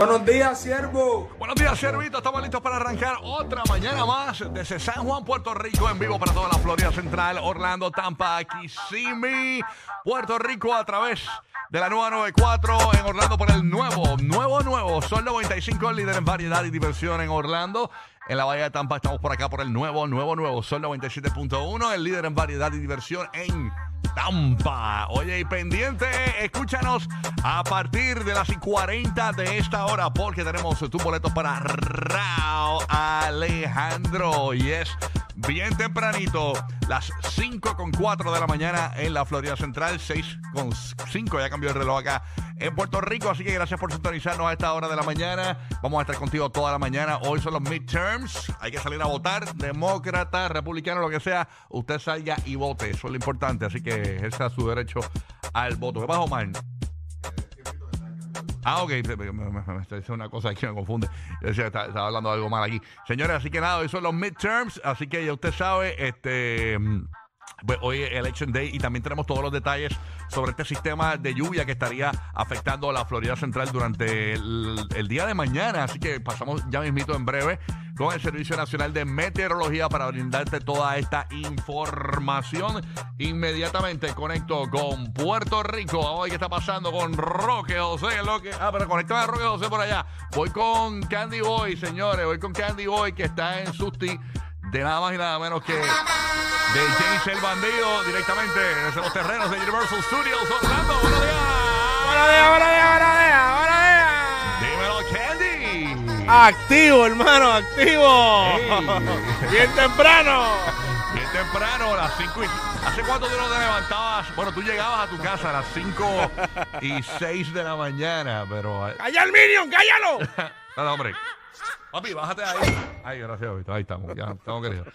Buenos días, siervo. Buenos días, Servito. Estamos listos para arrancar otra mañana más desde San Juan, Puerto Rico, en vivo para toda la Florida Central, Orlando, Tampa, Kissimmee, Puerto Rico, a través de la nueva 94 en Orlando por el nuevo, nuevo, nuevo Sol 95, el líder en variedad y diversión en Orlando. En la Bahía de Tampa estamos por acá por el nuevo, nuevo, nuevo Sol 97.1, el líder en variedad y diversión en Tampa. Oye, y pendiente, escúchanos a partir de las y 40 de esta hora, porque tenemos tus boletos para Rao Alejandro. Y es bien tempranito, las 5 con 4 de la mañana en la Florida Central, 6 con 5, ya cambió el reloj acá en Puerto Rico. Así que gracias por sintonizarnos a esta hora de la mañana. Vamos a estar contigo toda la mañana. Hoy son los midterms. Hay que salir a votar. Demócrata, republicano, lo que sea. Usted salga y vote. Eso es lo importante. Así que es su derecho al voto. ¿Qué pasa, Omar? Ah, ok, me, me- me- una cosa aquí me confunde. Yo decía estaba, estaba hablando de algo mal aquí. Señores, así que nada, hoy son los midterms, así que ya usted sabe, este. Pues hoy es Election Day y también tenemos todos los detalles sobre este sistema de lluvia que estaría afectando a la Florida Central durante el, día de mañana. Así que pasamos ya mismito en breve con el Servicio Nacional de Meteorología para brindarte toda esta información. Inmediatamente conecto con Puerto Rico. Vamos a ver qué está pasando con Roque José. Lo ah, pero conectame a Roque José por allá. Voy con Candy Boy, señores. Voy con Candy Boy que está en Susti de nada más y nada menos que de James el Bandido directamente desde los terrenos de Universal Studios Orlando. Buenos días. Buenos días, buenos días, buenos días, buenos días. Dímelo, Candy. Activo, hermano, activo. Bien temprano. Bien temprano, a las 5 y... ¿Hace cuánto tú no te levantabas? Bueno, tú llegabas a tu casa a las 5 y 6 de la mañana, pero... eh, ¡Calla el Minion, cállalo! No, hombre. Papi, bájate ahí. Ay, gracias, Vito. Ahí estamos. Ya estamos queridos.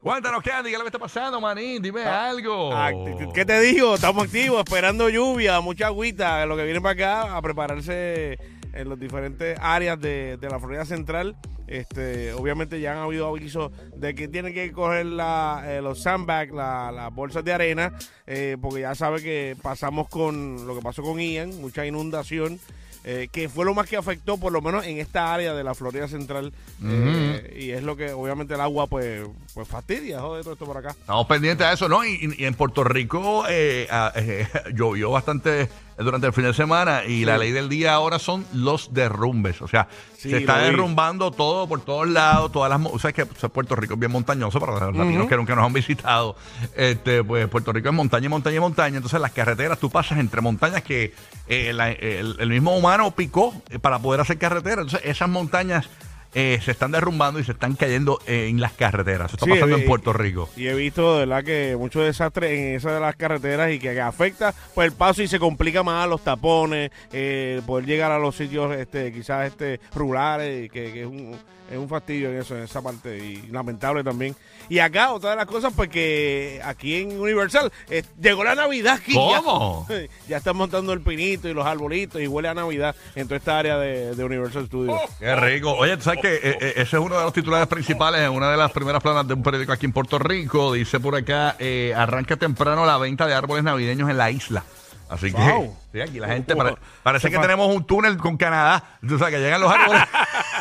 Cuéntanos, Candy, ¿qué es lo que está pasando, manín? Dime algo. Act- ¿Qué te digo? Estamos activos, esperando lluvia, mucha agüita, lo que viene para acá, a prepararse en las diferentes áreas de, de la Florida Central. Este, obviamente ya han habido avisos de que tienen que coger la, eh, los sandbags, la- las bolsas de arena, eh, porque ya sabe que pasamos con lo que pasó con Ian, mucha inundación. Eh, que fue lo más que afectó, por lo menos en esta área de la Florida Central. eh, y es lo que, obviamente, el agua, pues, pues fastidia, jode todo esto por acá. Estamos pendientes a eso, ¿no? Y, y en Puerto Rico eh, ah, eh, llovió bastante durante el fin de semana y la ley del día ahora son los derrumbes. O sea, Sí, se está lo vi. derrumbando todo por todos lados, todas las... mo- O sea, es que o sea, Puerto Rico es bien montañoso para los latinos que nunca nos han visitado. Este, pues Puerto Rico es montaña, montaña, montaña. Entonces las carreteras, tú pasas entre montañas que eh, la- el, el mismo humano picó eh, para poder hacer carretera. Entonces esas montañas... eh, se están derrumbando y se están cayendo eh, en las carreteras. Eso está Sí, pasando en Puerto Rico. Y he visto, de verdad, que muchos desastres en esas de las carreteras y que, que afecta pues el paso y se complica más los tapones, eh, poder llegar a los sitios este quizás este rurales, que, que es, un, es un fastidio en eso, en esa parte, y lamentable también. Y acá, otra de las cosas, pues que aquí en Universal eh, llegó la Navidad aquí. ¿Cómo? Ya, ya están montando el pinito y los arbolitos y huele a Navidad en toda esta área de, de Universal Studios. Qué rico. Oye, tú sabes que eh, eh, ese es uno de los titulares principales en una de las primeras planas de un periódico aquí en Puerto Rico. Dice por acá, eh, arranca temprano la venta de árboles navideños en la isla. Así que Wow. sí, aquí la gente pare- parece que tenemos un túnel con Canadá. O sea, que llegan los árboles.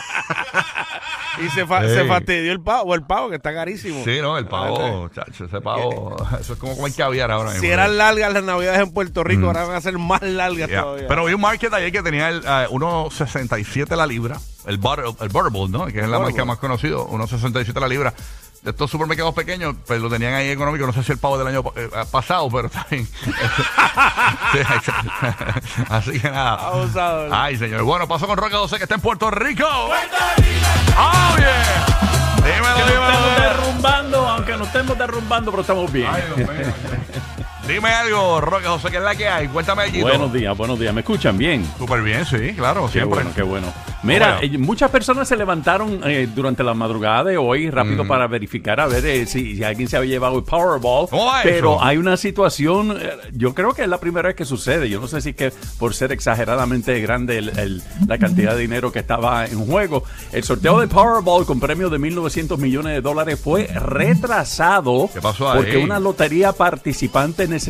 Y se, fa- se fastidió el pavo, o el pavo, que está carísimo. sí, no, el pavo, chacho, ese pavo. Eso es como comer caviar ahora mismo. Si eran largas las navidades en Puerto Rico, ahora van a ser más largas Mm. Yeah. todavía. Pero vi un market ayer que tenía el, ah, 1.67 la libra, el, butter, el Butterball, ¿no? Que es la marca más conocida, 1.67 la libra. Estos supermercados pequeños, pues lo tenían ahí económico. No sé si el pavo del año eh, pasado, pero está bien. Sí, Así que nada. Abusador. Ay, señor. Bueno, pasó con Roca 12 que está en Puerto Rico. ¡Puerto Rico! ¡Oh, yeah! Dímelo, dímelo. derrumbando, aunque nos estemos derrumbando, pero estamos bien. Ay, Dios mío. Dime algo, Roca José, ¿qué es la que hay? Cuéntame allí. Buenos días, buenos días. ¿Me escuchan bien? Súper bien, sí, claro, Qué siempre. bueno, qué bueno. Mira, Bueno. eh, muchas personas se levantaron eh, durante la madrugada de hoy rápido para verificar a ver eh, si, si alguien se había llevado el Powerball. ¿Cómo va pero eso? hay una situación, yo creo que es la primera vez que sucede. Yo no sé si es que por ser exageradamente grande el- el- la cantidad de dinero que estaba en juego. El sorteo de Powerball con premio de 1.900 millones de dólares fue retrasado. ¿Qué pasó ahí? Porque una lotería participante necesitaba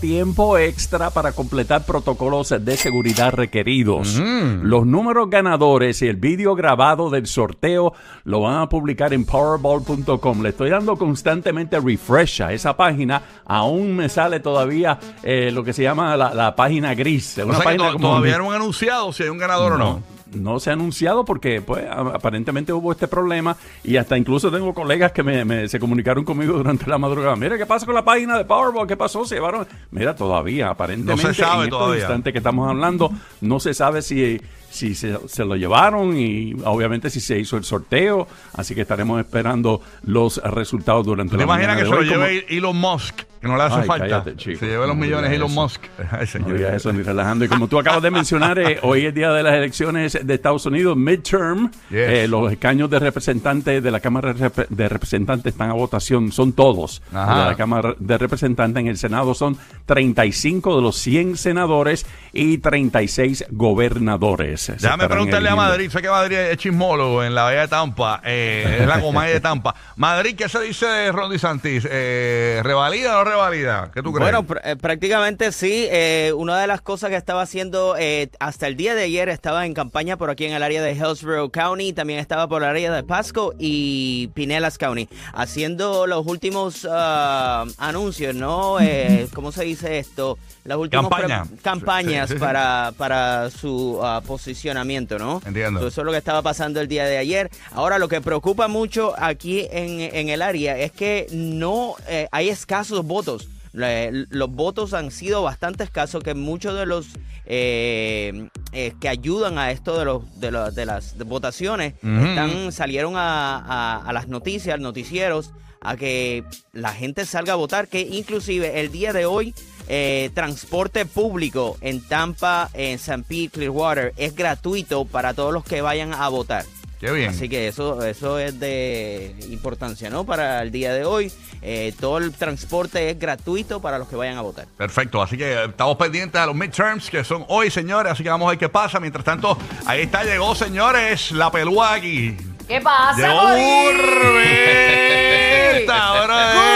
tiempo extra para completar protocolos de seguridad requeridos. Mm. Los números ganadores y el vídeo grabado del sorteo lo van a publicar en powerball.com. Le estoy dando constantemente refresh a esa página. Aún me sale todavía eh, lo que se llama la, la página gris. O Una sea que página to- como todavía no han anunciado si hay un ganador o no. No se ha anunciado porque pues aparentemente hubo este problema y hasta incluso tengo colegas que me, me- se comunicaron conmigo durante la madrugada. Mira, ¿qué pasa con la página de Powerball? ¿Qué pasó? Se llevaron... Mira, todavía, aparentemente No se sabe en estos todavía. instantes que estamos hablando, no se sabe si, si se, se lo llevaron y obviamente si se hizo el sorteo, así que estaremos esperando los resultados durante ¿Tú te la imaginas mañana que se lo como- lleve Elon Musk? Que no le hace Ay, falta. cállate, chico. se lleve los No millones Elon eso. Musk. Ay, No señor. digas eso ni relajando. Y como tú acabas de mencionar, eh, hoy es día de las elecciones de Estados Unidos, midterm. Yes. Eh, los escaños de representantes de la Cámara de Representantes están a votación, son todos. Ajá. De la Cámara de Representantes en el Senado son 35 de los 100 senadores y 36 gobernadores. Se Déjame preguntarle a. Madrid, sé que Madrid es chismólogo en la Bahía de Tampa, eh, es la Comay de Tampa. Madrid, ¿qué se dice de Ron DeSantis? Eh, ¿Revalida o no revalida? ¿Qué tú crees? Bueno, pr- eh, prácticamente sí. Eh, una de las cosas que estaba haciendo eh, hasta el día de ayer estaba en campaña por aquí en el área de Hillsborough County, también estaba por el área de Pasco y Pinellas County, haciendo los últimos ah, anuncios, ¿no? Eh, ¿Cómo se dice esto? Las últimas Campaña. campañas Sí, sí, sí. para, para su ah, posicionamiento, ¿no? Entiendo. So, eso es lo que estaba pasando el día de ayer. Ahora, lo que preocupa mucho aquí en, en el área es que no eh, hay escasos votos. Los votos han sido bastante escasos, que muchos de los eh, eh, que ayudan a esto de, los, de, los- de las votaciones están salieron a, a- a las noticias, noticieros, a que la gente salga a votar, que inclusive el día de hoy eh, transporte público en Tampa, en San Pete, Clearwater es gratuito para todos los que vayan a votar. Qué bien. Así que eso, eso es de importancia, ¿no? Para el día de hoy, eh, todo el transporte es gratuito para los que vayan a votar. Perfecto, así que estamos pendientes a los midterms que son hoy, señores, así que vamos a ver qué pasa. Mientras tanto, ahí está, llegó, señores, la pelúa aquí. ¿Qué pasa, Llegó Urbita,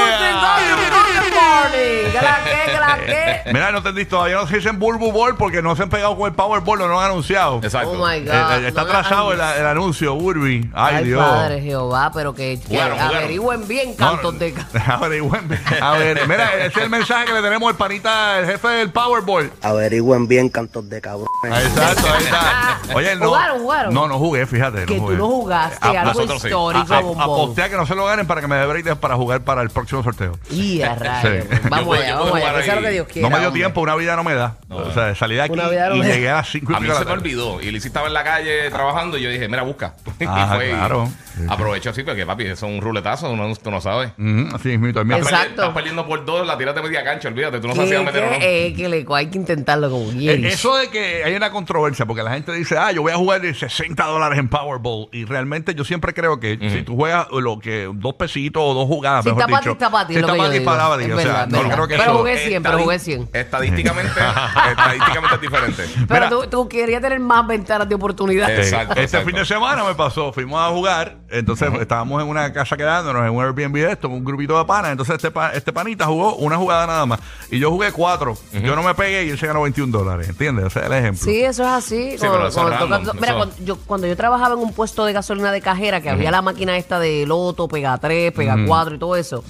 Mira, no entendí, todavía no se dicen Bulbu Ball porque no se han pegado con el Powerball, no lo han anunciado. Exacto. Oh my Eh, God. eh, está no atrasado el, anuncio, Urbi. Ay, Ay, Dios. Padre Jehová, pero que, que averigüen bien No, cantos no, de averigüen bien. A ver, mira, ese es el mensaje que le tenemos al panita, el jefe del Powerball. Averigüen bien cantos de cabrón. Ahí Exacto, ahí está. Oye, no. ¿Jugaron, jugaron? No, no jugué, fíjate. Que tú jugué. no jugaste A- algo nosotros sí. histórico, a- a- bombón. Aposté a que no se lo ganen para que me dé para jugar para el próximo sorteo. Y a rayos. Sí. Vamos allá, yo vamos allá. jugar Que sea lo que Dios quiera. No dio hombre. tiempo, una vida no me da. O sea, salí de aquí no y llegué a las 5 y A mí se me olvidó. Y Lizzy estaba en la calle trabajando y yo dije, mira, busca. Ah, y fue y. Aprovecho así, porque papi, eso es un ruletazo, uno, tú no sabes. Así mismo. Mira, Exacto. Estás perdiendo por dos, la tiras de media cancha, olvídate, tú no sabes si a meter o no. que, eh, que le- hay que intentarlo como Eh, bien. Eso de que hay una controversia, porque la gente dice, ah, yo voy a jugar de 60 dólares en Powerball. Y realmente yo siempre creo que si tú juegas lo que dos pesitos o dos jugadas, Si mejor está ti, dicho. está pa' ti, si es está ti, para ti. Es O sea, no creo que Pero jugué 100, pero jugué 100. Estadísticamente, estadísticamente es diferente. Pero Mira. tú, tú querías tener más ventanas de oportunidad. Exacto, este exacto. fin de semana me pasó, fuimos a jugar Entonces estábamos en una casa quedándonos, en un Airbnb de esto, un grupito de panas. Entonces este, pa- este panita jugó una jugada nada más. Y yo jugué cuatro. Yo no me pegué y él se ganó 21 dólares. ¿Entiendes? Ese es el ejemplo. Sí, eso es así. Sí, pero eso es toca- random, mira, eso- cuando yo, cuando yo trabajaba en un puesto de gasolina de cajera, que había la máquina esta de Loto, Pega 3, Pega 4 y todo eso,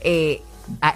eh,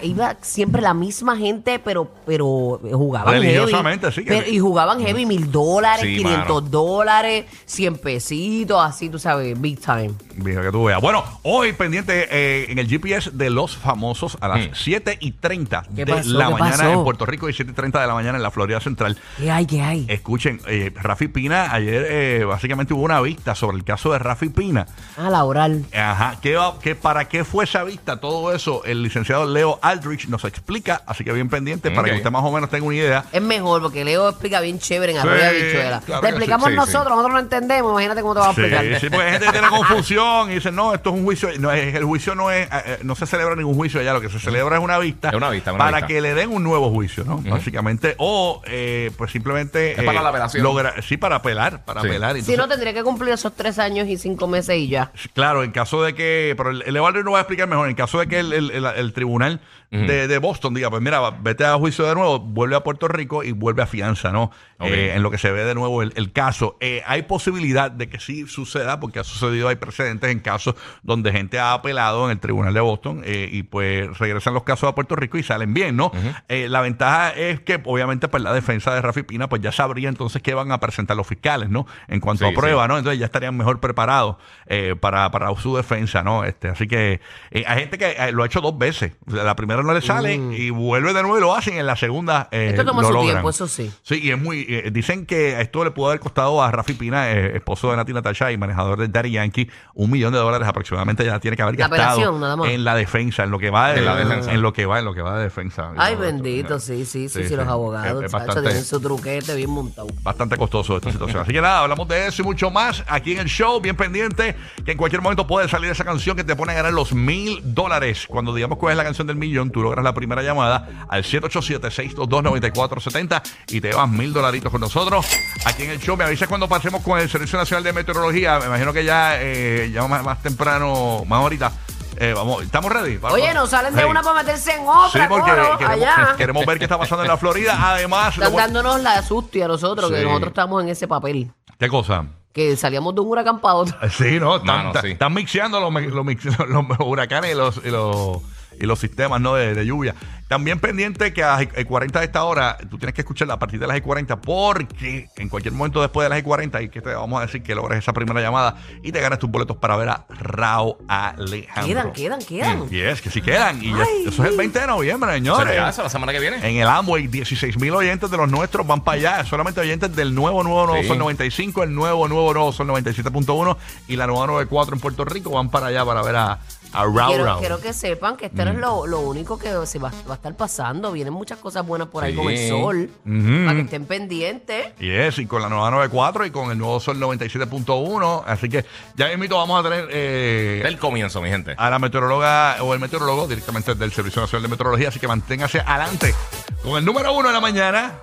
iba siempre la misma gente, pero pero jugaban heavy. Religiosamente, sí que- Pero- y jugaban heavy mil dólares, Sí, 500 dólares, 100 pesitos, así, tú sabes, big time. Mira que tú veas. Bueno, hoy pendiente eh, en el GPS de los famosos a las Mm. 7 y 30 ¿Qué de pasó? la ¿Qué mañana pasó? en Puerto Rico y 7 y 30 de la mañana en la Florida Central. ¿Qué hay, qué hay? Escuchen, eh, Rafi Pina, ayer eh, básicamente hubo una vista sobre el caso de Rafi Pina. Ah, la oral. Ajá, ¿qué, qué- ¿para qué fue esa vista? Todo eso el licenciado Leo Aldrich nos explica, así que bien pendiente para que usted más o menos tenga una idea. Es mejor porque Leo explica bien chévere en Sí, Arroyo de Bichuela. claro Le explicamos Sí, nosotros, sí. nosotros no entendemos. Imagínate cómo te va a explicar. sí, porque hay gente que tiene confusión y dice, no, esto es un juicio. No, es- el juicio no es, eh, eh, no se celebra ningún juicio allá, lo que se celebra es una vista. Es una vista, una para vista. que le den un nuevo juicio, ¿no? Básicamente. O, eh, pues simplemente. Es para la apelación. logra- sí, para apelar, para Sí. apelar. Si Entonces, no, tendría que cumplir esos tres años y cinco meses y ya. Claro, en caso de que, pero el, el Leo Aldrich no va a explicar mejor, en caso de que el, el- el- el tribunal de, de Boston diga, pues mira, va, vete a juicio de nuevo, vuelve a Puerto Rico y vuelve a fianza, ¿no? Ok. Eh, en lo que se ve de nuevo el, el caso. Eh, hay posibilidad de que sí suceda, porque ha sucedido, hay precedentes en casos donde gente ha apelado en el tribunal de Boston eh, y pues regresan los casos a Puerto Rico y salen bien, ¿no? Eh, la ventaja es que obviamente pues la defensa de Rafi Pina pues ya sabría entonces qué van a presentar los fiscales, ¿no? En cuanto Sí, a prueba, ¿no? Entonces ya estarían mejor preparados eh, para, para su defensa, ¿no? Este, así que eh, hay gente que eh, lo ha hecho dos veces. O sea, La primera no le sale y vuelve de nuevo y lo hacen. En la segunda eh, Esto toma lo su logran. tiempo, eso sí. Sí, y es muy. eh, dicen que esto le pudo haber costado a Rafi Pina, eh, esposo de Nati Natasha y manejador de Daddy Yankee, un millón de dólares aproximadamente. Ya tiene que haber La gastado apelación, nada más. en la defensa, en lo que va de En la defensa. en lo que va, en lo que va de defensa. Ay, bendito, sí, sí, sí, sí, sí, los abogados, Es- chacho, tienen su truquete bien montado. bastante costoso esta situación. Así que nada, hablamos de eso y mucho más aquí en el show. Bien pendiente que en cualquier momento puede salir esa canción que te pone a ganar los mil dólares. Cuando digamos cuál es la canción del millón, tú logras la primera llamada al 787-622-9470 y te llevas mil dolaritos con nosotros. Aquí en el show me avisas cuando pasemos con el Servicio Nacional de Meteorología. Me imagino que ya, eh, ya más, más temprano, más ahorita. eh, vamos, ¿estamos ready? Oye, no salen de Hey. una para meterse en Sí, otra, porque coro, queremos, allá. queremos ver qué está pasando en la Florida. Además, Están dándonos la susto y a nosotros, Sí. que nosotros estamos en ese papel. ¿qué cosa? Que salíamos de un huracán para otro. Sí, no, están, Mano, están- sí. están mixeando los, los huracanes y los, y los, y los sistemas ¿no? de, de lluvia. También pendiente que a las y 40 de esta hora, tú tienes que escucharla a partir de las y 40 porque en cualquier momento después de las y 40 y que te vamos a decir que logres esa primera llamada y te ganas tus boletos para ver a Rao Alejandro. Quedan, quedan, quedan. Y es que sí quedan. Y Ay. eso es el 20 de noviembre, señores. ¿Será eso la semana que viene? En el Amway, 16 mil oyentes de los nuestros van para allá. Solamente oyentes del nuevo, nuevo, nuevo Sí. Sol 95, el nuevo, nuevo, nuevo Sol 97.1 y la nueva 94 en Puerto Rico van para allá para ver a, Quiero, quiero que sepan que esto no es lo, lo único que se va, va a estar pasando. Vienen muchas cosas buenas por ahí Sí. con el sol. Para que estén pendientes. Y es, y con la nueva 94 y con el nuevo Sol 97.1. Así que ya mismito vamos a tener eh, Del comienzo, mi gente. a la meteoróloga o el meteorólogo directamente del Servicio Nacional de Meteorología. Así que manténgase adelante con el número uno de la mañana.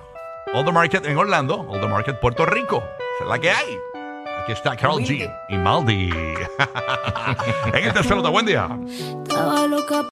All the Market en Orlando, All the Market Puerto Rico. Esa es la que hay. Aquí está Carol G y Maldi. en tercero de buen día.